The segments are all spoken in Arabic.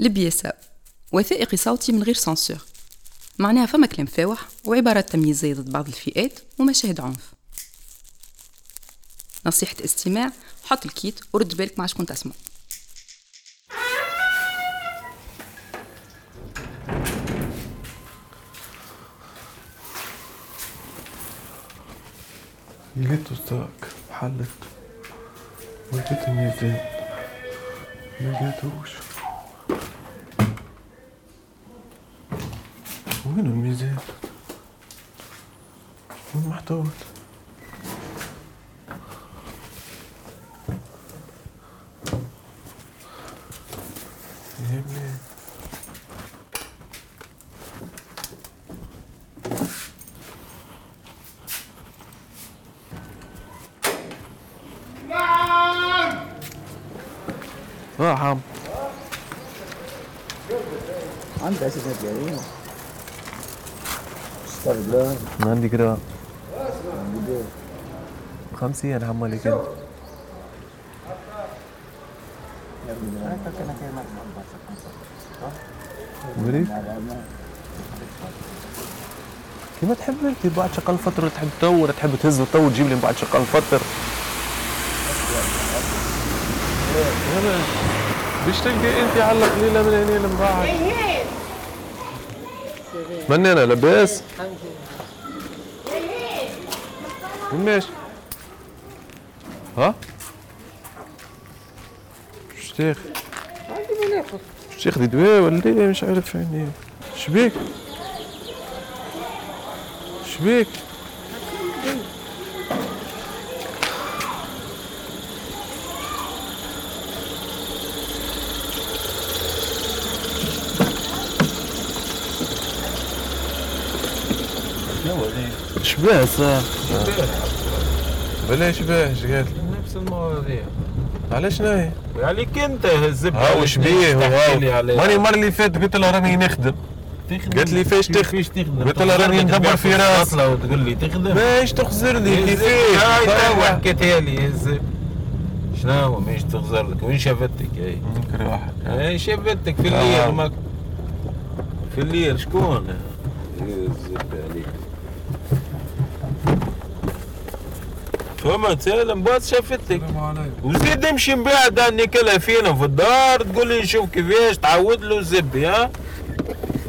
لبياسة وثائقي صوتي من غير censure. معناها فما كلام فاوح وعبارات تمييزية ضد بعض الفئات ومشاهد عنف. نصيحة استماع حط ال kit ورد بالك مع شكون تسمع. لقيته ستاك حلت ولقيت الميزان. ما لقيتوش. وين الميزان وين محطوط يا بلاد آه عم. عندي اساسات يعني استغلال عندي كده خمسين عمالي كده. بريك كيما تحب انت بعد شقال فترة تحب تو ولا تحب تهز تو وتجيب لي من بعد شقال فترة. باش تلقى انت على قليلة من هنا من بعد من أنا لاباس. ماشي. ها؟ شو تاخذ؟ شو تاخذي دواء ولا إيه؟ مش عارف يعني. شبيك شبيك شباه صار بلاش باش قال نفس المواضيع علاش ناهي عليك أنت الزبده ها وش بيه تحكي لي وهاو. ماني المرة اللي فاتت قلت لها راني نخدم. تخدم. قالت لي فاش تخ- فيش تخدم. قلت لها راني تخدم. ندبر في. الفصلة وتقول لي تخدم. باش تخزرني هاي كيفاش تو حكيتها لي الزب شنو مش تخزر لك. وين شافتك؟ هي نكري واحد. هي شافتك في آه. الليل ما في الليل شكون يا الزب عليك فهمت باص شافتك. وزيد امشي من بعد اني كلها فينا في الدار تقول لي نشوف كيفاش تعود له الزبي ها؟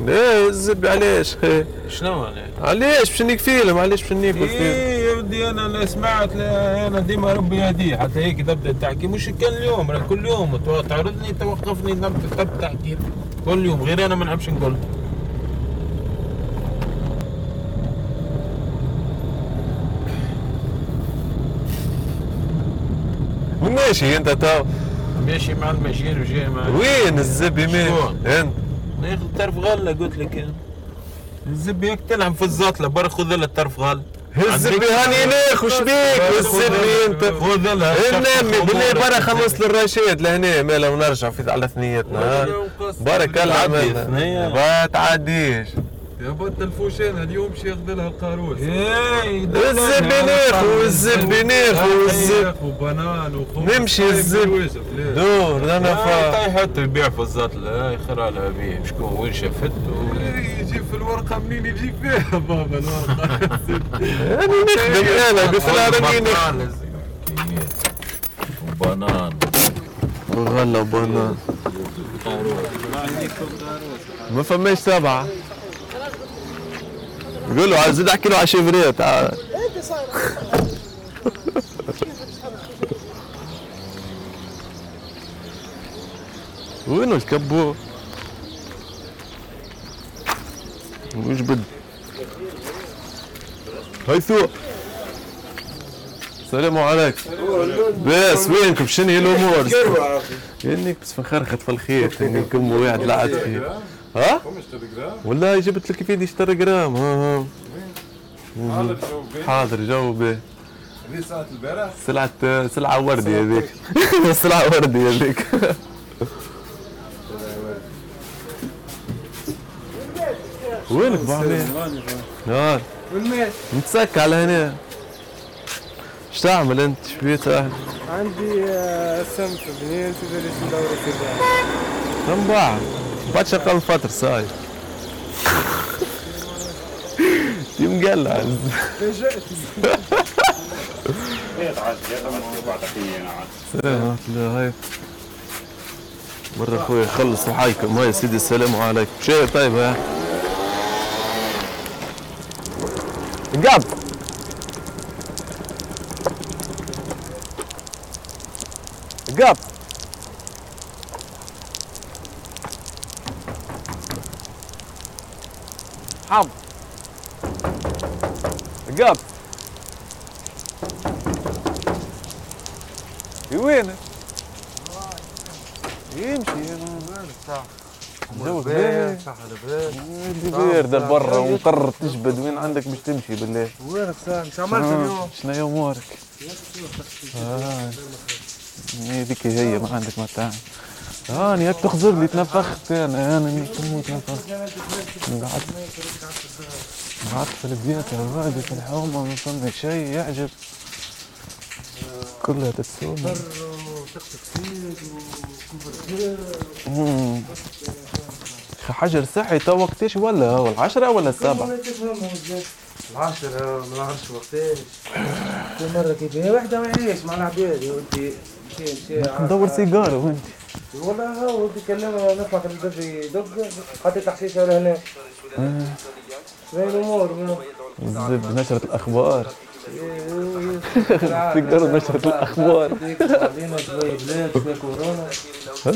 لا الزب علاش. شنو أنا علاش؟ باش نكفيلهم علاش باش ناكل فيهم إيه يا ودي أنا اللي سمعت لا أنا ديما ربي يهديه. حتى هيك تبدأ تحكي مش كان اليوم راه كل يوم. تعرضني توقفني نبدا تبدأ تحكي كل يوم غير أنا ما نحبش نقول. ماشي انت تو ماشي مع الماشيين وجاي مع وين الزب ماشي شكون؟ انت. ناخذ طرف غله قلت لك. أنا. الزب هيك تلعب في الزاطله برا خذ لها طرف غله الزبي هاني ناخ وش بيك؟ والزبي انت. خذ لها نامي شفت بالله. برا خمس للرشيد لهنا. مالا ونرجع في على ثنيتنا ها. بارك الله تعدي عملنا ثنية. ما تعديش. يا بط الفوشان اليوم شي ياخذ لها القاروس. إيه الزبي ناخ والزبي ناخ والزب وبنان وخبز نمشي الزب دور أنا فا طيب حتى يبيع في الزاطلة يخرى لها بيه. شكون وين شافته يجيب في الورقة منين يجيب فيها؟ بابا الورقة. أنا نخدم أنا قلت لها راني نخدم بنان غلا وبنان. ما فماش سبعة. قول له زيد أحكي له على شيفريه تعال. وينو الكبو؟ وش بد هيثو. السلام عليكم بس وينكم؟ شنو هي الأمور؟ انك بس مخرخط في الخيط اني كم واحد لعت فيه. ها؟ والله جبت لك في يدي اشتري جرام ها ها. حاضر جاوبي هذه ساعة البارح؟ سلعة سلعة وردي هذيك. سلعة وردي هذيك. وينك ابو عمير؟ نار. متسك على هنا. إيش تعمل أنت؟ شو بيت أهل؟ عندي آه، بنين في درس دورة كذا من بعد شغال فترة صاير دي مقلع هاي مرة أخوي خلص وحايكم هاي سيدي السلام عليكم. شيء طيب ها؟ قاب قاب حم قاب وين؟ يمشي. الجو كبير بارد برا ومقرر تجبد. وين عندك باش تمشي بالله؟ وينك إيش عملت آه، اليوم؟ شنو امورك؟ آه. هذيك هي ما عندك ما تعمل هاني هيك تخزر لي تنفخت أنا أنا مش تموت نفخت قعدت قعدت في البيت الراقي في الحومة ما فما شيء يعجب. كلها تتسوى مم. حجر صحي تو وقتاش ولا هو العشرة ولا السبعة؟ العاشرة ما نعرفش وقتاش كل مرة كيف هي واحدة ما يعيش مع العباد وانت مشي مشي ندور سيجارة وانت. والله هو بيكلمها نطلع في الباب يدق حطيت حشيشة لهنا شنو الأمور؟ زب نشرة الأخبار. تقدروا نشرة شوية بلاد شوية كورونا بس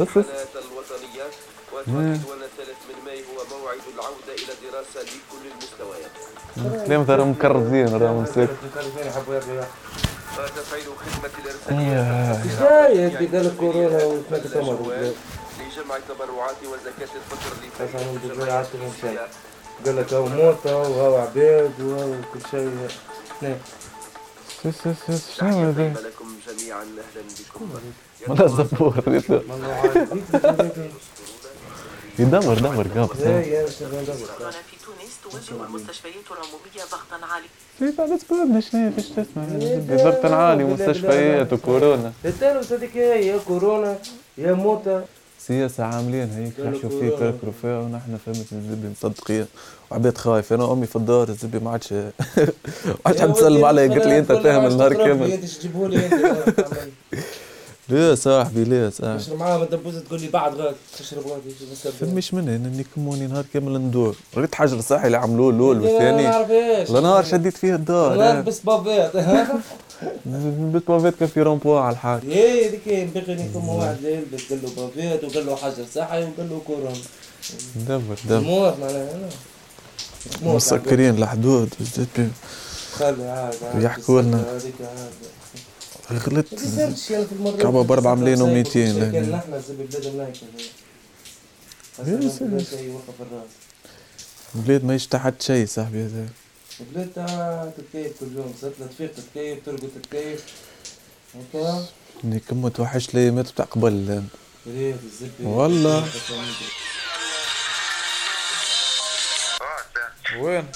بس بس الوطنيات وتواجد الثالث من ماي هو موعد العودة إلى الدراسة لكل المستويات كلام ترى مكرزين راهم مسك يرجعوا وتفعيل خدمة الإرسالية إيش جاي انت قال لك كورونا وسمعت تمر لجمع التبرعات وزكاة الفطر من شيء قال لك هو موتى وهو عباد وهو كل شيء نعم سس سس سس شنو هذا؟ لكم جميعا أهلا بكم ولا زبور والله عارف. يدمر دمر كورونا في تونس تواجه المستشفيات العمومية ضغطا عالي في بعد اسبابنا شنو فيش تسمع؟ ضغط عالي ومستشفيات وكورونا. التالوث هذيك هي يا كورونا يا موتى سياسة عاملين هيك حشوا فيه كركروا فيها ونحن فهمت الزبي مصدقين. وعبيد خايف أنا أمي في الدار الزبي ما عادش ما عادش حد تسلم علي. قلت لي أنت فاهم النهار كامل. تجيبوا لي انت ليه صاحبي صاحبي تشرب معاهم الدبوزه تقول لي بعد غاد تشرب غادي فمش مني إني كموني نهار كامل ندور. ريت حجر صحي اللي عملوه الأول ما والثاني لا نهار شديت فيه الدار. نلبس بابات بالبافيت كان في رومبوا على الحاج إيه هذيك ينبغي يكون واحد لا يلبس قال له بابات وقال له حجر صحي وقال له كورونا دبر دبر. موت معناها. مسكرين الحدود. يحكوا لنا. غلطت يعني كعبة بأربعة ملايين و200 كان. نحن البلاد ما يشتحت شيء صاحبي هذا البلاد تاع تتكيف كل يوم صرت تفيق تتكيف ترقد تتكيف. هكا إني كم متوحش لي مات بتاع قبل. الزبدة. والله. وين؟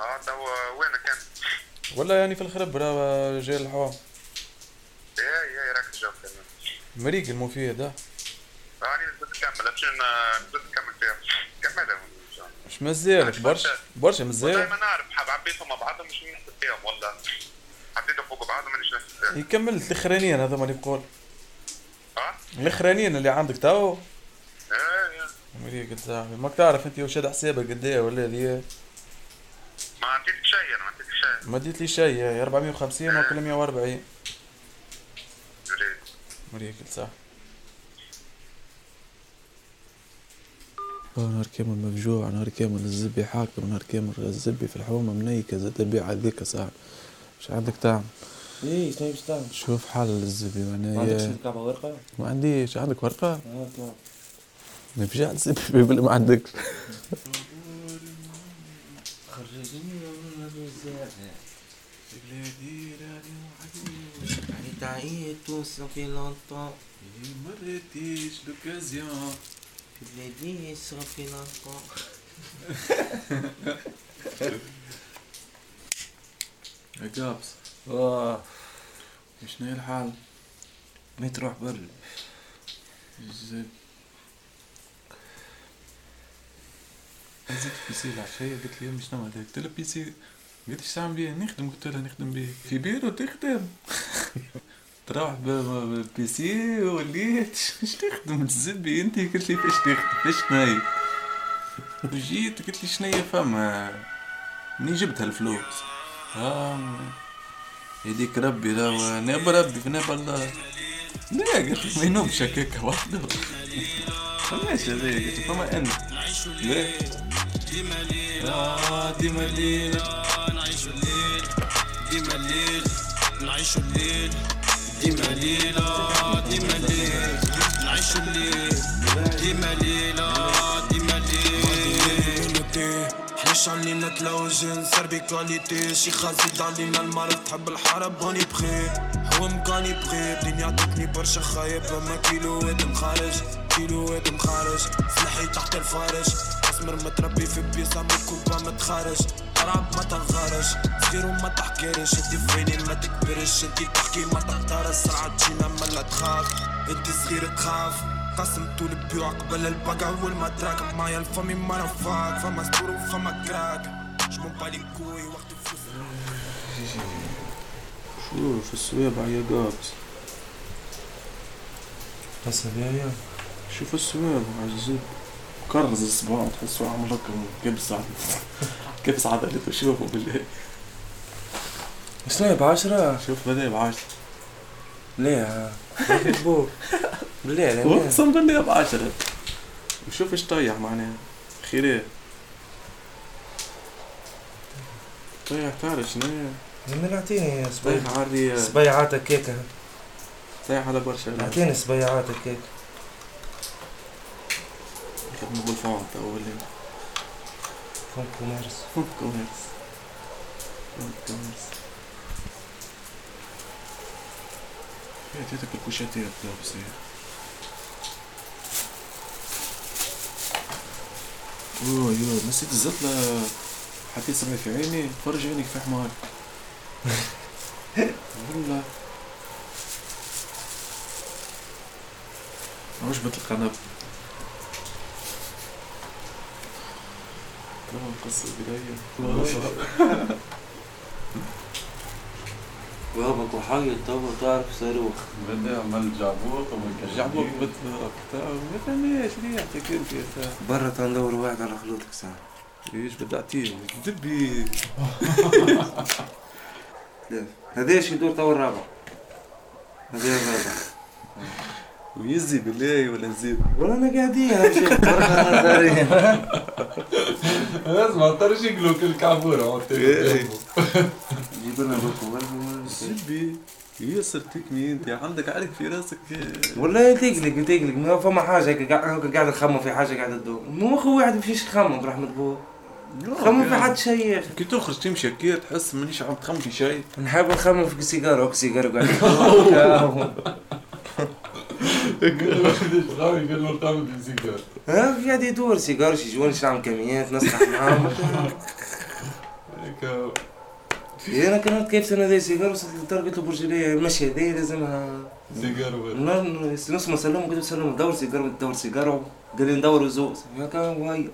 آه تو وينك انت؟ ولا يعني في الخرب راه جاي الحوام يا يا راك جو كمان مريق المفيد ها راني نزلت نكمل عشان نزلت نكمل فيها. كملها مش مزالك برشا برشا والله مزال ما نعرف حاب عبيتهم مع بعضهم مش نحسب فيهم والله حطيتهم فوق بعضهم مانيش نحسب فيهم يكملت الأخرانيين هذا ما يقول آه الأخرانيين اللي عندك تو؟ إيه يا مريق صاحبي ماك تعرف أنت وشاد حسابك قد إيه ولا هذه؟ ما عطيتك شيء أنا ما عطيتك شيء. ما ديت لي شيء 450 وكل 140 مريق صح. نهار كامل مفجوع نهار كامل الزبي حاكم نهار كامل الزبي في الحومة منيكة زاد البيع هذيك صاحبي مش عندك تعمل إيه شنو باش تعمل؟ شوف حل الزبي ما معناها عندكش يا- كعبة ورقة؟ ما عنديش عندك ورقة؟ آه كعبة ما فيش على الزبي بيقول لي ما عندكش تعيت صافي لونتون ما ريتيش لوكازيون في بلادي صافي لونتون يا كابس آه شنو هي الحال؟ ما تروح برا. زين. نزلت بيسي العشية قلت لي مش نعمل هيك قلت لها بيسي قلت إيش تعمل بيه؟ نخدم؟ قلت لها نخدم بيه. في بيرو تخدم تروح بالبيسي وليت. إيش تخدم تزبي انت؟ قلت لي فاش تخدم؟ فاش ناي وجيت قلت لي شنيا فما؟ منين جبت هالفلوس؟ ها يديك ربي لا ناب ربي في ناب الله لا قلت لي ما ينومش هكاك وحده. فماش هذايا؟ قلت فما أنا. لا. آه ديما الليل نعيشو الليل. ديما الليل. نعيشو الليل. ديما آه ديما الليل نعيشو الليل. ديما آه ديما الليل حيش علينا تلوجن سربي كواليتي شي خازيد علينا المرض تحب الحرب هوني بخير هو مكاني بخير الدنيا عطتني برشا خايب. أما كيلوات مخارج كيلوات مخارج. سلاحي تحت الفارش أسمر متربي في بيسا مكوبة متخارج. قراب ما تنخرج صغير وما تحكيرش انتي فيني ما تكبرش انتي تحكي ما تختار السرعة تجينا ملا تخاف. انتي صغير تخاف. قسم طول البيوع قبل البقع والمدراك. معايا الفمي ما رفاك فما ستور وفما كراك. جمون بالي كوي وقت الفلوس شوف السويبع يا قابس حسب يا شوف السويبع عجيب كرز الصباع تحسه عامل هكا كبس عدد شوفوا بالله شنو بعشرة؟ شوف بدأ بعشرة ليه؟ بوك بالله اقسم بالله بعشرة وشوف إيش طيح معناها خيرات طيح تعرف شنو؟ من اعطيني طيح عري صبيعات هكاك طيح على برشا. اعطيني صبيعات هكاك يخدموا بالفونت أول. فون كوميرس فونت كوميرس فونت كوميرس هاتيتك الكوشاتير بس اوه يو نسيت الزطلة حطيت سمعي في عيني فرج عينك في حمار والله عجبت القنب تمام قصة بداية. بابك وحاجة توا تعرف صاروخ بدي عمل جعبوط وما جعبوك بتاع ما فهمناش ريحتك انت يا سا برا تندور واحد على خلوتك ساعة. إيش بدي اعطيه دبي هذا شي دور توا الرابع هذا الرابع ويزي بالله ولا زيد ولا أنا قاعدين برا نظرية لازم اضطر يقلوا كل كعبورة جيب لنا زبي ياسر تكني أنت. عندك عارف في راسك. والله تقلق تقلق. ما فما حاجة هيك قاعد نخمم في حاجة قاعد تدور. مو مخ واحد مفيش يخمم برحمة بوه خمم في حد شيء يا أخي. كي تخرج تمشي هكا تحس مانيش عم تخمم في شيء نحب نخمم في سيجارة وك سيجارة قاعد غاوي قال له بالسيجار ها قاعد يدور سيجار شي جوان نعمل كميات نصلح معاهم أنا كنت كيف سنه ذي سيجار وصلت للدار قلت له برجلية مشي هذي لازمها سيجار نص ما سلم قلت له سلم دور سيجار دور سيجار قال لي ندور وزوز هكا وهي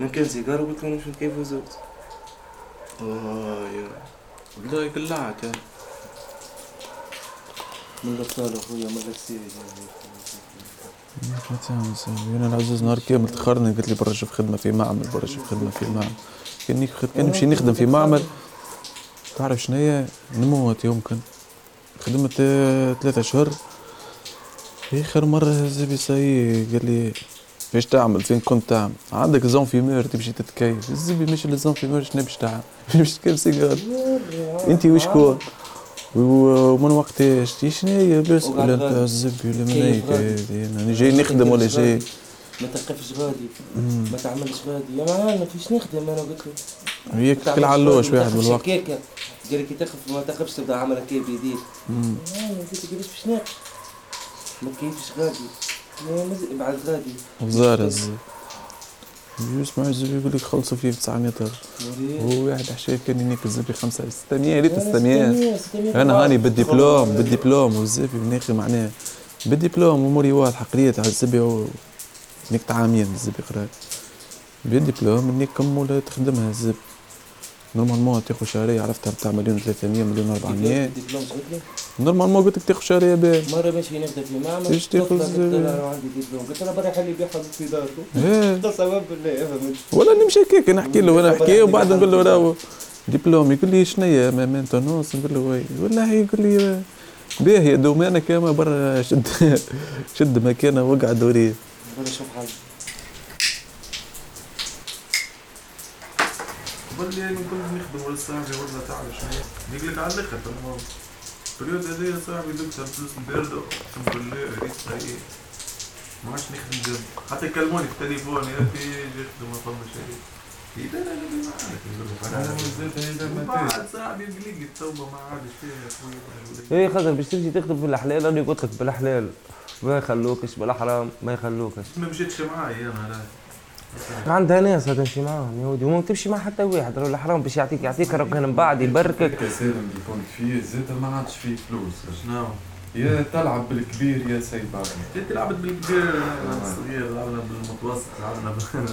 من كان سيجار قلت له نمشي كيف وزوز آه يا والله قلعت يا من الأبطال اخويا ما تعمل سامي أنا العزوز نهار كامل تخرني قلت لي برا شوف خدمة في معمل برا شوف خدمة في معمل. كان نمشي نخدم في معمل. تعرف شنو هي؟ نموت يمكن خدمت آه، ثلاثة اشهر آخر مرة زبي ساي قال لي فاش تعمل فين كنت تعمل؟ عندك zone fumeur تمشي تتكيف. الزبي مش ال zone fumeur شنو باش تعمل؟ باش تكيف سيجار أنت وشكون ومن وقتاش شنو هي بس ولا انت الزبي ولا من هيك جاي نخدم ولا جاي؟ ما تقفش غادي. ما تعملش غادي. يا معلم ما فيش نخدم أنا قلت له. هيك كل علوش واحد بالوقت. كيكه قال كي تقف ما تقفش تبدأ عملك كيف بيديك قلت له كيفاش باش ناكل ما كيفش غادي. بعد غادي. وزار الزبي يسمع الزبي يقول لك خلصوا فيه ب 900 اورو هو واحد حشاي كان ينيك الزبي 5 600 ريت 600 أنا هاني بالدبلوم بالدبلوم والزبي بناخي معناه. بالدبلوم اموري واضحه قريت على الزبي و نيك عامين الزبي قرات بالدبلوم كم ولا تخدمها الزب normalement تاخذ شهرية عرفتها بتاع مليون 300 مليون 400 دبلوم شغلي normalement قلت لك تاخذ شهرية باهي مرة ماشي نبدأ في معمل إيش تاخذ؟ عندي دبلوم قلت لها برا يبيع حاجة في داره إيه. سبب بالله فهمت ولا نمشي هكاك نحكي له وأنا نحكي وبعد نقول له راهو دبلوم يقول لي شنيا maintenance نقول له oui. والله يقول لي باهي دومانك كما برا شد شد مكانة واقعد وريه ولا شوف حاجة قبل لي نقول نخدم ولا صاحبي ولا تعرف شنو يقول لك على الآخر تمام بريود هذايا صاحبي دكتور فلوس مباردة اقسم بالله ريت إيه ما عادش نخدم جنب. حتى يكلموني في التليفون يا أخي جي اخدم ما فما شيء إذا أنا اللي معاك بعد صاحبي يقول لي التوبة ما عادش فيها يا خويا إيه خاطر باش تمشي تخدم في الحلال أنا قلت لك بالحلال ما يخلوكش بالحرام ما يخلوكش. ما مشيتش معاي أنا لا عندها ناس تمشي معاهم يا ودي وما تمشي مع حتى واحد لو الحرام باش يعطيك يعطيك راك من بعد يبركك كسالم اللي كنت فيه زاد ما عادش فيه فلوس شنو؟ يا تلعب بالكبير يا سيد انت لعبت بالكبير لعبنا بالصغير لعبنا بالمتوسط لعبنا بال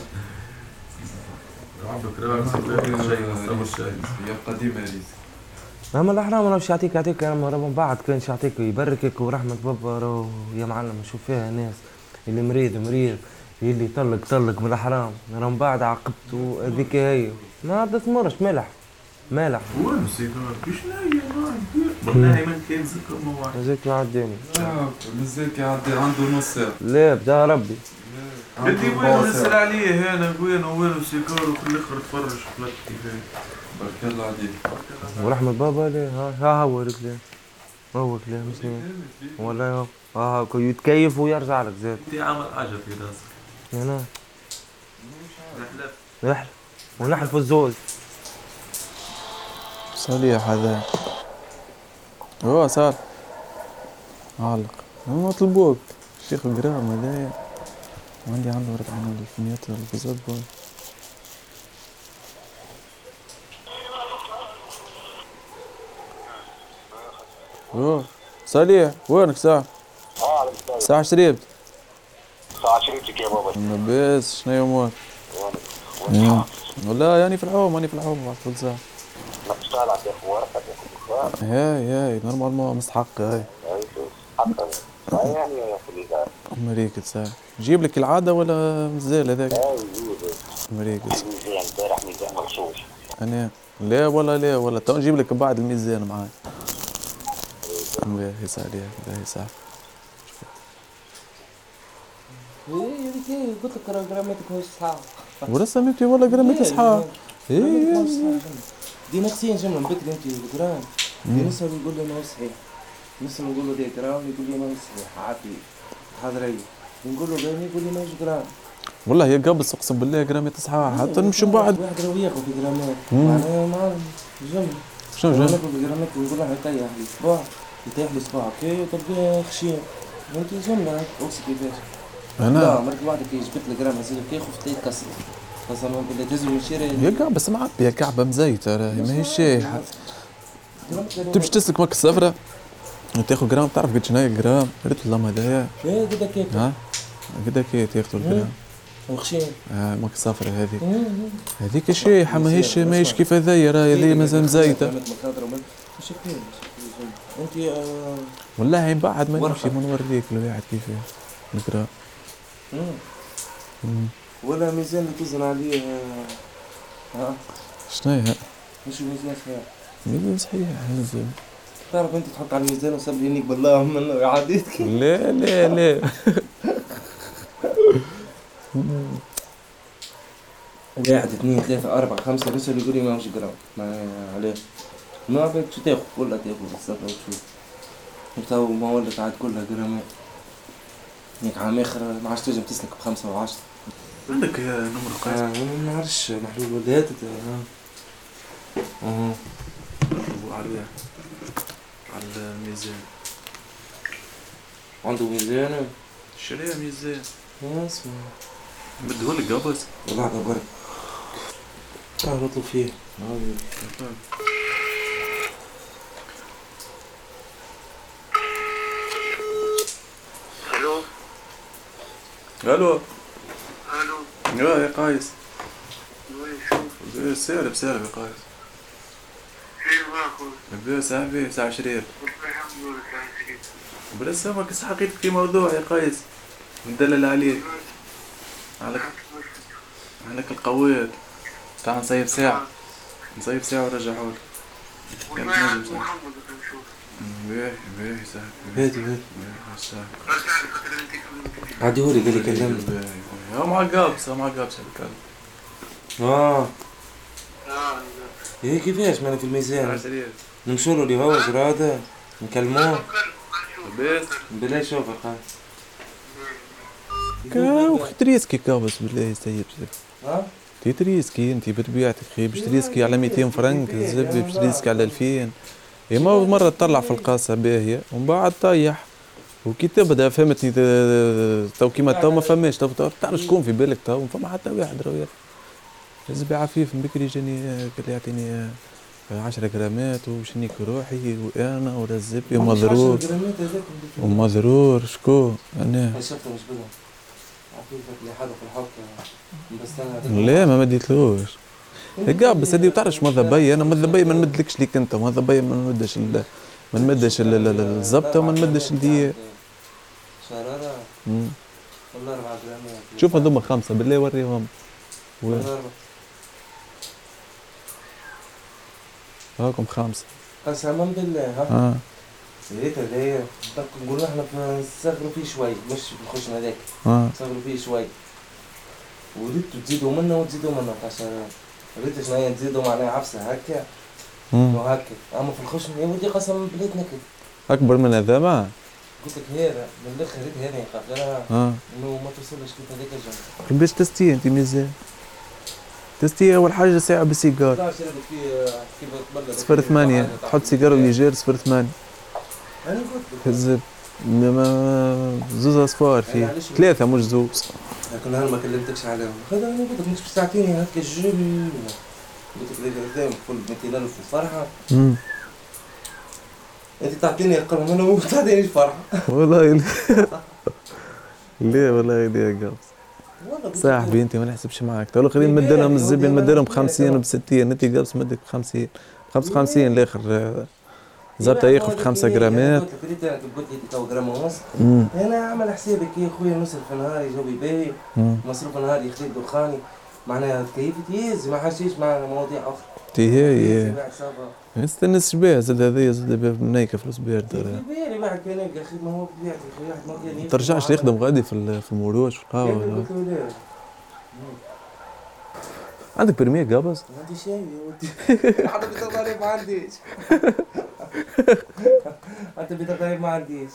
يبقى ديما ريسك أما الحرام لو باش يعطيك يعطيك رب من بعد كان يعطيك يبركك ورحمة بابا راهو. يا معلم نشوف فيها ناس اللي مريض مريض. اللي طلق طلق من الحرام. راه من بعد عاقبته هذيك هي. ما تمرش ملح. ملح. وين سيدنا مش والله ما كان زكر ما واحد. زيك يعديني آه، مازال يعدي عنده نص ساعة. لا بدا ربي. بدي وين ساعة. عليه؟ هنا وين؟ وين سيكار وفي الآخر تفرج فلت كيفاه بارك الله عليك. ورحمة بابا ليه؟ ها ها هو رجليه هو كلاه مسنين ولا ها ها كي يتكيف ويرجع لك زاد انت عامل حاجة في راسك هنا. رحلة. نحلف ونحلف الزوز صليح هذا هو صار علق هم طلبوك. الشيخ جرام هذايا عندي عنده 40 ألف متر بالضبط أوه. صليح وينك ساعة؟ ساعة شربت ساعة شريتك يا بابا لاباس شنو امورك؟ إيه. والله يعني في الحوم ماني في الحوم بعد كل تشتغل على تاخذ ورقة تاخذ هاي هاي نورمالمون مستحق هاي. حتى يعني مريكة ساعة جيب لك العادة ولا مازال هذاك؟ مريكة ميزان امبارح ميزان مغشوش أنا لا ولا لا ولا تو نجيب لك بعد الميزان معاي. باهي ساعة باهي ساعة إيه هذيك هي قلت لك راه جراماتك ماهيش صحاب ورسا ميتي ولا قراميت صحاب إيه. دي نفسيا جمله من بكري انت جرام دي نسأل يقول لي ما هو صحيح نسأل نقول له دي جرام يقول لي ما هو صحيح عافي حاضرية نقول له باين يقول لي ما هوش جرام والله هي قبل اقسم بالله قراميت صحاب حتى نمشي بعد. واحد راه ياخذ في جرامات. معناها ما جمله شنو؟ ناكل في جرامات نقول لها يطيح لي صباع يطيح لي صباع كي تلقاه خشين انت جمله اوكسي كيفاش لا مرت واحدة كي جبت لي جرام هزيل كي خفت يتكسر قسما بالله تهزو من الشارع هي كعبة بس معبية هي كعبة مزيتة راهي ما هي شايحة تمشي تسلك ماك السفرة وتاخذ جرام تعرف قد شنو هي الجرام ريت اللهم هذايا إيه قد كيك ها قد كي تاخذوا الجرام وخشين آه ماك السفرة هذيك هذيك شايحة ماهيش ماهيش كيف هذيا راهي هذيا مازال مزيتة انت آه، والله بعد ما. نمشي ما نوريك الواحد كيفاه الجرام. مم. ولا ميزان اللي توزن عليه آه، ها؟ شنو هي؟ مش ميزان صحيح. ميزان صحيح هذا تعرف انت تحط على الميزان وسب لي بالله منه عديتك لا لا لا. واحد اثنين ثلاثة أربعة خمسة رسل يقول لي ما مش جرام ما عليه. ما بدك شو تاخذ؟ كلها تاخذ بالصبر وتشوف تو ما ولت عاد كلها جرامات هيك عام آخر ما عادش تنجم تسلك بخمسة وعشرة. عندك نمر آه، أنا ما نعرفش محلول ولا هاتت آه. آه. على على الميزان. عنده ميزان شريها ميزان. يا اسمع. بدهولك قبل والله برك تعال نطلب فيه. ألو. ألو. يا يا قايس. سالب سالب يا قايس. لاباس عافية ساعة شرير بس ما كنت حقيقتك في موضوع يا قايس. مدلل عليك. عليك. عليك القويت تعال نصيب ساعة. نصيب ساعة ونرجعهولك كان باهي باهي ساعة هاتي هاتي. باهي ساعة عديهولي قال لي كلمني. باهي باهي هو مع قابس هو مع قابس الكلام آه. إيه كيفاش؟ ماني في الميزان. نمشوا له اللي هو جرادة نكلموه بلاش شوف القاعد كاو تريسكي كابس بالله سيب ها؟ تي تريسكي انت بطبيعتك خي باش تريسكي على 200 فرنك الزبي باش تريسكي على 2000 اما مرة تطلع في القاصة باهية ومن بعد طيح. وكي تبدا فهمتني ت- تو كيما تو ما فماش تو تعرف شكون في بالك تو؟ ما فما حتى واحد رويا الزبي عفيف من بكري جاني قال لي يعطيني 10 جرامات وشنيك روحي وأنا ولا الزبي ومضرور ومضرور شكون أنا. شفته مش عفيفك اللي الحوض بس أنا لا ما مديتلوش هكا بس هذه بتعرفش ماذا بي أنا ماذا بي ما نمدلكش ليك أنت. ماذا بي ما نمدش ال- ما نمدش ال- ال- ال- الزبطة وما نمدش. والله أربعة جرامات شوف هذوما خمسة بالله وريهم. هاكم خمسة. قسما بالله ها؟ آه. سيرتها اللي هي نقول إحنا نستغلوا فيه شوي مش نخش هذاك. آه. نستغلوا فيه شوي. ولدتوا تزيدوا منه وتزيدوا منه عشان شنو هي تزيدوا معناها عفسة هكا. وهكا أما في الخشم يا ولدي قسما بالله نكد. أكبر من هذا ما؟ قلت لك هذا من الآخر هذا هذا يقابلها آه. إنه ما توصلش كيف هذاك الجنب باش تستي أنت ميزان تستي أول حاجة ساعة تبلد صفر ثمانية. تحط سيجارة ويجير صفر ثمانية. أنا قلت ما- ما زوز أصفار فيه معلش. ثلاثة مش زوز. لكن أنا ما كلمتكش عليهم. هذا أنا قلت لك مش بتعطيني هكا الجل قلت لك قدام كل 200000 وفرحه مم. أنت تعطيني القلم أنا مو تعطينيش فرحه والله لا. والله لا يا قابس صاحبي أنت ما نحسبش معاك. تقول خلينا نمد لهم الزبي نمد لهم ب 50 وب 60 أنت قابس مدك ب 50 ب 55 الآخر زبطة ياخذ 5 جرامات. أنت قلت لي تو جرام ونص. أنا عامل حسابك يا خويا؟ نصرف نهاري جوي باهي. مصروف نهاري خليل دخاني. معناها تكيفت يز ما حشيش مع مواضيع أخرى. تي هي صبا نستنى الشباب زاد هذايا زاد منيكه فلوس بارد في بالي بعد كان يلقى خدمه هو بطبيعتي واحد ما ما ترجعش. يخدم غادي في في المروج في القهوة عندك برمية قابس ما عندي شيء يا ولدي حتى الضريب ما عنديش. حتى بيت الضريب ما عنديش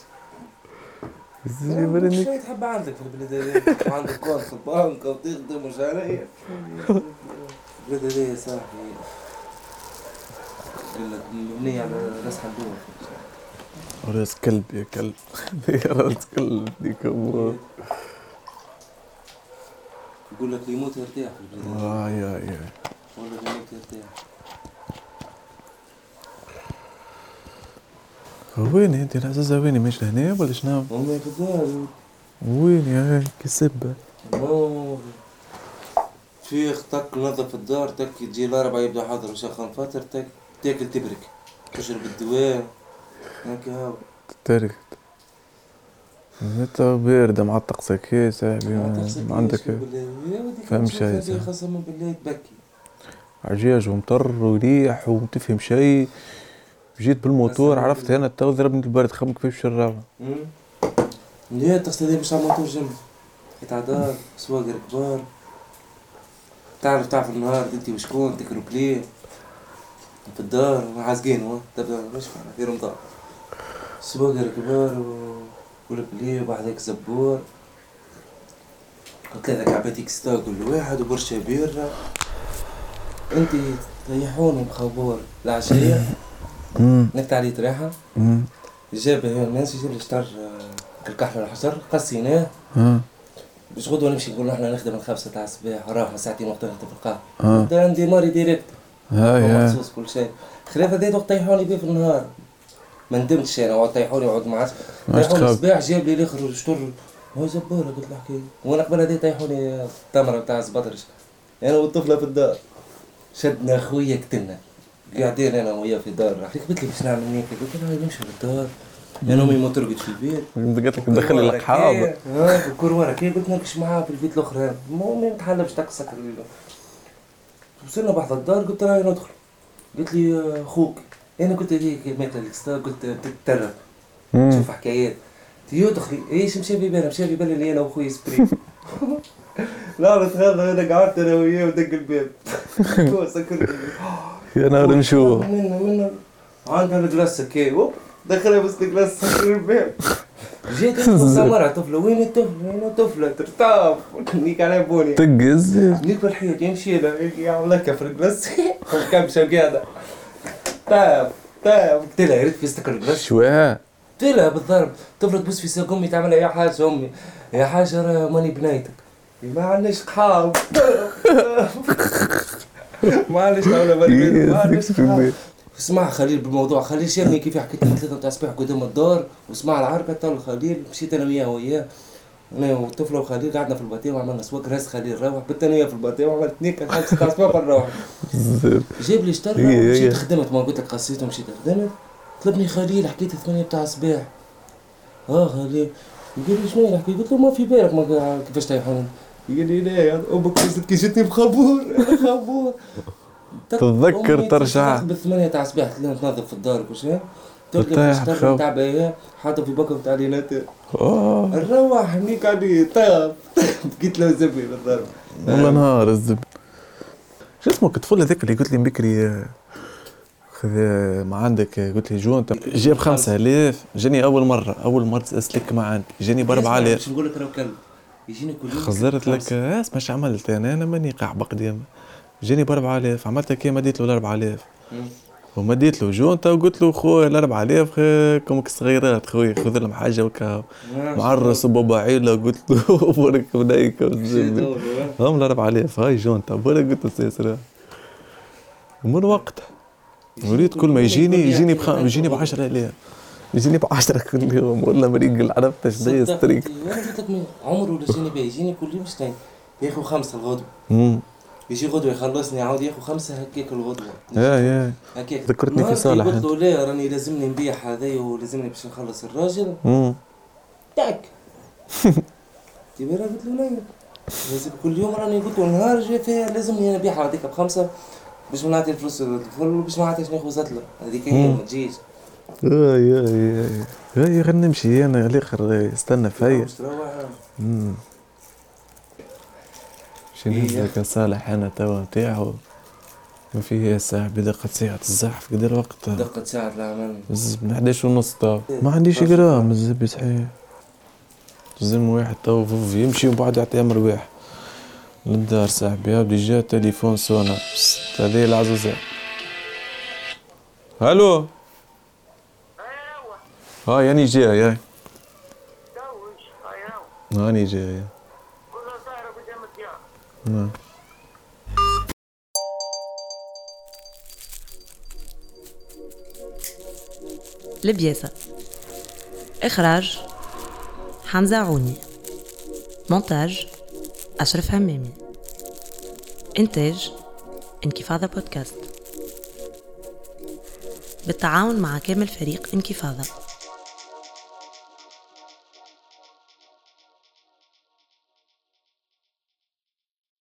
مش شيء تحب عندك في البلاد عندك كونت في البنك وتخدم ومش عارف البلاد يا صاحبي. يقول لك مبنية على راس حلوة راس كلب يا كلب. راس كلب ديك. يقول لك يموت يرتاح في البلاد آه يا يا. والله اللي يموت يرتاح. وين انت؟ العزازة وين؟ مش لهنا ولا شنو؟ هم في الدار. وين يا كسبة. فيخ تك نظف الدار تك تجي الأربعة يبدأ حاضر وشخن فاتر تك تاكل تبرك. تشرب الدواء. هكا هاو. تركت انت باردة مع الطقس هكا صاحبي ما عندك. فهم شيء. قسما بالله تبكي عجاج ومطر وريح وما تفهم شيء. جيت بالموتور عرفت أنا تو ضربني البرد خمك الرابع لا تصدق مش على موتور جنب قطع دار سواقر كبار تعرف تعرف النهار انت وشكون تكرو بليه في الدار عازقين هو تبدا مش في رمضان. سواقر كبار و والبليه وبعد هيك زبور. وثلاثة كعبات اكستا كل واحد وبرشا بيرة. انت تريحوني بخبور العشية. نكت عليه تريحة امم جاب الناس يجيب لي شطر الكحل الحجر قصيناه. باش غدوة نمشي نقول إحنا نخدم الخمسة تاع الصباح راحة ساعتين وقت نخدم في القهوة نبدا عندي ماري ديريكت. مخصوص كل شيء. خلاف هذا وقت طيحوني بيه في النهار. ما ندمتش أنا وقت طيحوني ما عادش طيحوني. الصباح جاب لي الآخر شطر هو جبارة قلت له حكاية وأنا قبل هذا طيحوني التمرة تاع زبطرش. أنا والطفلة في الدار. شدنا خويا قتلنا قاعدين أنا وياه في دار راح. قلت لي باش نعمل هيك؟ قلت له نمشي للدار أنا أمي ما ترقد في البيت. قلت لك ندخل القحاب ها الكور ورا كي قلت ناكش معاه في البيت الأخرى. امي متحلى باش تقصك وصلنا بحث الدار قلت لها ندخل. قلت لي آه، أخوك. أنا قلت هيك مات الاكستار قلت تترب شوف حكايات. تيو دخلي إيش مشى في بالي مشى في بالي اللي أنا وأخوي سبري. لا نتغدى أنا قعدت أنا وياه ودق الباب. هو سكر. يا نهار نشوف منا منا عندنا الجلاس كي وب دخلها بس الجلاس سكر الباب جيت مرة طفلة وين الطفلة وين الطفلة؟ ترتاف نيك على بوني. تقز. نيك بالحيط يمشي لها يعمل لك في الجلاس كبشة قاعدة؟ تاف تاف قلت لها يا ريت في سكر الجلاس شوية. قلت لها بالضرب. طفلة تبوس في ساق أمي تعملها يا حاجة أمي. يا راه ماني بنايتك ما عندناش قحاب. ما عندناش ولا قحاب اسمع خليل بالموضوع خليل شافني كيف حكيت لي ثلاثة نتاع صباح قدام الدار واسمع العركة طل خليل مشيت أنا وياه وياه. أنا والطفلة وخليل قعدنا في الباتيه وعملنا سواق راس خليل روح. بت أنا وياه في الباتيه وعملت نيكا خمسة ستة صباح نروح جاب لي اشترى هي- ومشيت هي. خدمت ما قلت لك قصيت ومشيت. خدمت؟ طلبني خليل حكيت ثمانية بتاع صباح آه خليل. يقول لي شنو نحكي قلت له ما في بالك ما كيفاش تيحون يقول لي لا يا أمك كي جتني بخبور خبور تتذكر ترجع. بالثمانية تاع صباح تلاقي تنظف في الدار كل شيء تلقى. تاع بيا حاطه في بكم تاع ليناتير أوه. نروح هنيك علي طاب بقيت له زبي بالضرب والله نهار الزب شو اسمك؟ الطفل هذاك اللي قلت لي بكري خذ ما عندك قلت لي جون جاب خمسة آلاف جاني أول مرة أول مرة أسلك ما عندي جاني بأربعة آلاف. باش نقول لك راهو كلب يجيني كل يوم خزرت لك. آه، اسمع إيش عملت أنا. أنا ماني قاع بقدام جاني ب 4000 عملت كي مديت له ال 4000 مم. ومديت له جونتا وقلت له خويا ال 4000 خي- كومك صغيرات خويا خذ لهم حاجة وكا معرس وبابا عيلة قلت له بورك بنيك هم ال 4000 هاي جونتا بورك قلت له سيسرا من وقت وليت كل ما يجيني يجيني بخ... يجيني ب 10000 يجيني ب 10 كل يوم ولا مريق عرفت إيش زي ستريك وأنا قلت لك من عمره ولا جاني بيه يجيني كل يوم شتين ياخذ خمسه الغدوه يجي غدوه يخلصني عاود ياخذ خمسه هكاك الغدوه يا يا هكاك ذكرتني في صالح قلت. له لا راني لازمني نبيع هذايا ولازمني باش نخلص الراجل تاك قلت له لا لازم كل يوم راني قلت له نهار جاي فيها لازمني أنا نبيعها هذيك بخمسه باش ما نعطي الفلوس للطفل وباش ما نعطيش ناخذ زتله هذيك هي. ما تجيش يا يا يا يا خلينا نمشي. أنا الآخر استنى فيا شنو إيه. هذاك صالح. أنا توا نتاعو ما فيه ساعة بدقة ساعة الزحف. قد الوقت؟ دقة ساعة العمل الزب من 11 ونص تو ما عنديش جرام الزب صحيح. لازم واحد تو فوف يمشي ومن بعد يعطي أمر واحد للدار صاحبي. هاو ديجا تليفون سونا هذه العزوزة. ألو هاي اني جاي هاي هاني جاي نعم البياسة إخراج حمزة عوني مونتاج أشرف همامي إنتاج انكفاضة بودكاست بالتعاون مع كامل فريق انكفاضة